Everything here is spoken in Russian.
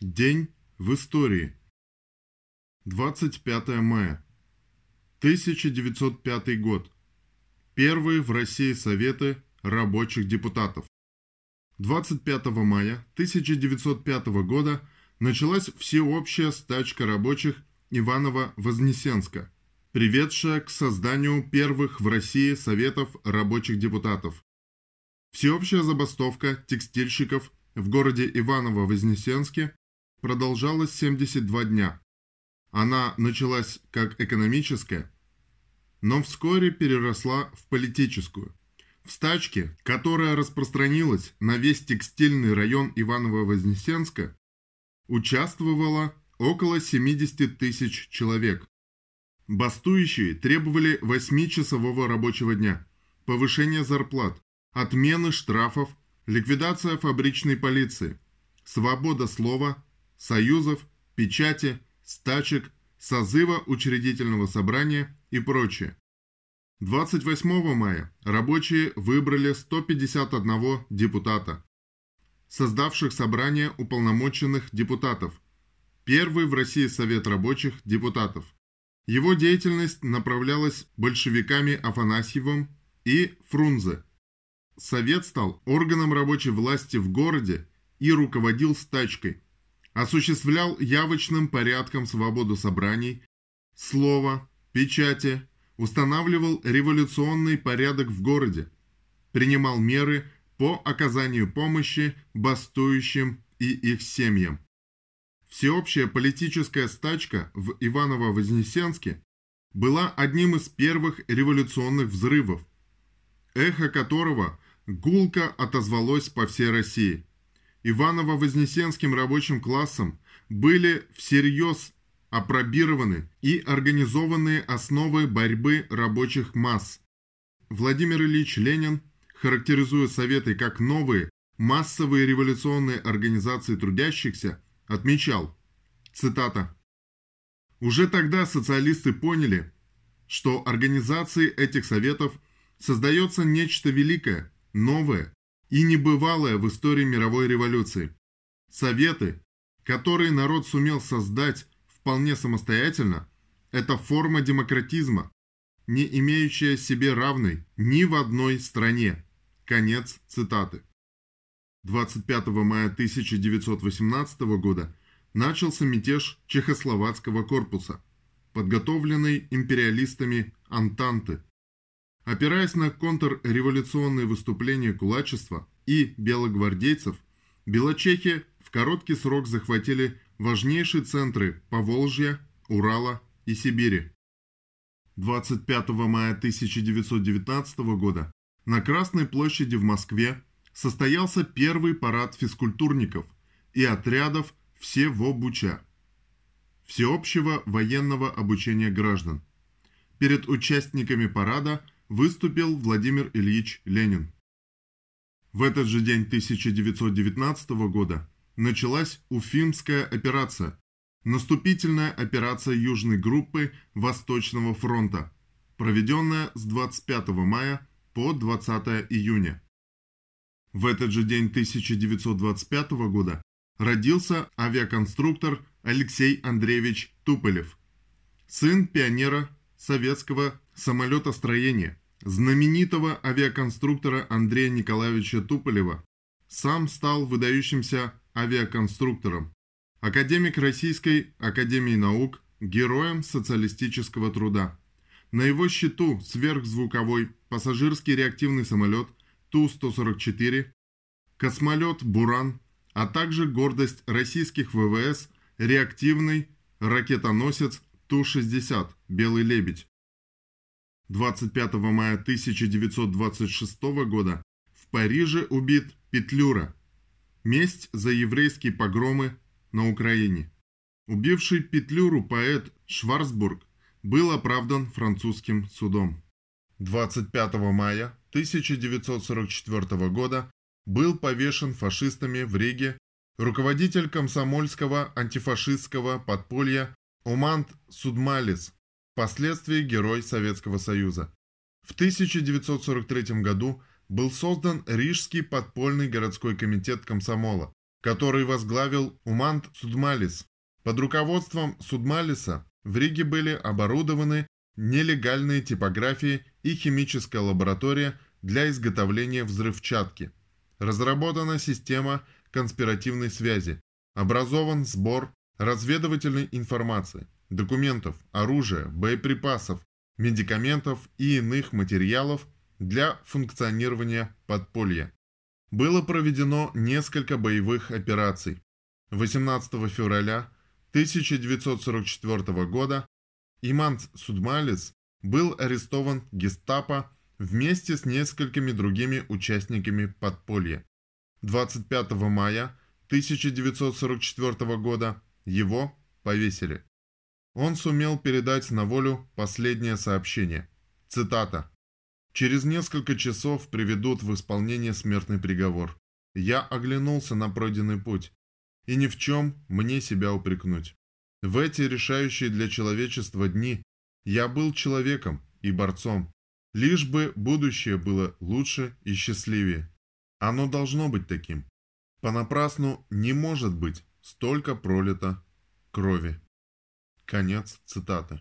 День в истории. 25 мая. 1905 год. Первые в России Советы рабочих депутатов. 25 мая 1905 года началась всеобщая стачка рабочих Иваново-Вознесенска, приведшая к созданию первых в России Советов рабочих депутатов. Всеобщая забастовка текстильщиков в городе Иваново-Вознесенске продолжалась 72 дня. Она началась как экономическая, но вскоре переросла в политическую. В стачке, которая распространилась на весь текстильный район Иваново-Вознесенска, участвовало около 70 тысяч человек. Бастующие требовали 8-часового рабочего дня, повышения зарплат, отмены штрафов, ликвидация фабричной полиции, свобода слова, союзов, печати, стачек, созыва учредительного собрания и прочее. 28 мая рабочие выбрали 151 депутата, создавших собрание уполномоченных депутатов, первый в России Совет рабочих депутатов. Его деятельность направлялась большевиками Афанасьевым и Фрунзе. Совет стал органом рабочей власти в городе и руководил стачкой – осуществлял явочным порядком свободу собраний, слова, печати, устанавливал революционный порядок в городе, принимал меры по оказанию помощи бастующим и их семьям. Всеобщая политическая стачка в Иваново-Вознесенске была одним из первых революционных взрывов, эхо которого гулко отозвалось по всей России. Иваново-Вознесенским рабочим классом были всерьез опробированы и организованные основы борьбы рабочих масс. Владимир Ильич Ленин, характеризуя Советы как новые массовые революционные организации трудящихся, отмечал, цитата, «Уже тогда социалисты поняли, что организацией этих Советов создается нечто великое, новое, и небывалое в истории мировой революции. Советы, которые народ сумел создать вполне самостоятельно, это форма демократизма, не имеющая себе равной ни в одной стране. Конец цитаты. 25 мая 1918 года начался мятеж Чехословацкого корпуса, подготовленный империалистами Антанты – Опираясь на контрреволюционные выступления кулачества и белогвардейцев, белочехи в короткий срок захватили важнейшие центры Поволжья, Урала и Сибири. 25 мая 1919 года на Красной площади в Москве состоялся первый парад физкультурников и отрядов всего Буча, всеобщего военного обучения граждан. Перед участниками парада – выступил Владимир Ильич Ленин. В этот же день 1919 года началась Уфимская операция, наступительная операция Южной группы Восточного фронта, проведенная с 25 мая по 20 июня. В этот же день 1925 года родился авиаконструктор Алексей Андреевич Туполев, сын пионера советского самолетостроения, знаменитого авиаконструктора Андрея Николаевича Туполева, сам стал выдающимся авиаконструктором, академик Российской Академии Наук, героем социалистического труда. На его счету сверхзвуковой пассажирский реактивный самолет Ту-144, космолет «Буран», а также гордость российских ВВС реактивный ракетоносец Ту-60 «Белый лебедь». 25 мая 1926 года в Париже убит Петлюра. Месть за еврейские погромы на Украине. Убивший Петлюру поэт Шварцбург был оправдан французским судом. 25 мая 1944 года был повешен фашистами в Риге руководитель комсомольского антифашистского подполья Умант Судмалис, впоследствии Герой Советского Союза. В 1943 году был создан Рижский подпольный городской комитет комсомола, который возглавил Умант Судмалис. Под руководством Судмалиса в Риге были оборудованы нелегальные типографии и химическая лаборатория для изготовления взрывчатки. Разработана система конспиративной связи, образован сбор разведывательной информации, документов, оружия, боеприпасов, медикаментов и иных материалов для функционирования подполья. Было проведено несколько боевых операций. 18 февраля 1944 года Имант Судмалец был арестован гестапо вместе с несколькими другими участниками подполья. 25 мая 1944 года его повесили. Он сумел передать на волю последнее сообщение. Цитата. «Через несколько часов приведут в исполнение смертный приговор. Я оглянулся на пройденный путь, и ни в чем мне себя упрекнуть. В эти решающие для человечества дни я был человеком и борцом, лишь бы будущее было лучше и счастливее. Оно должно быть таким. Понапрасну не может быть столько пролито крови. Конец цитаты.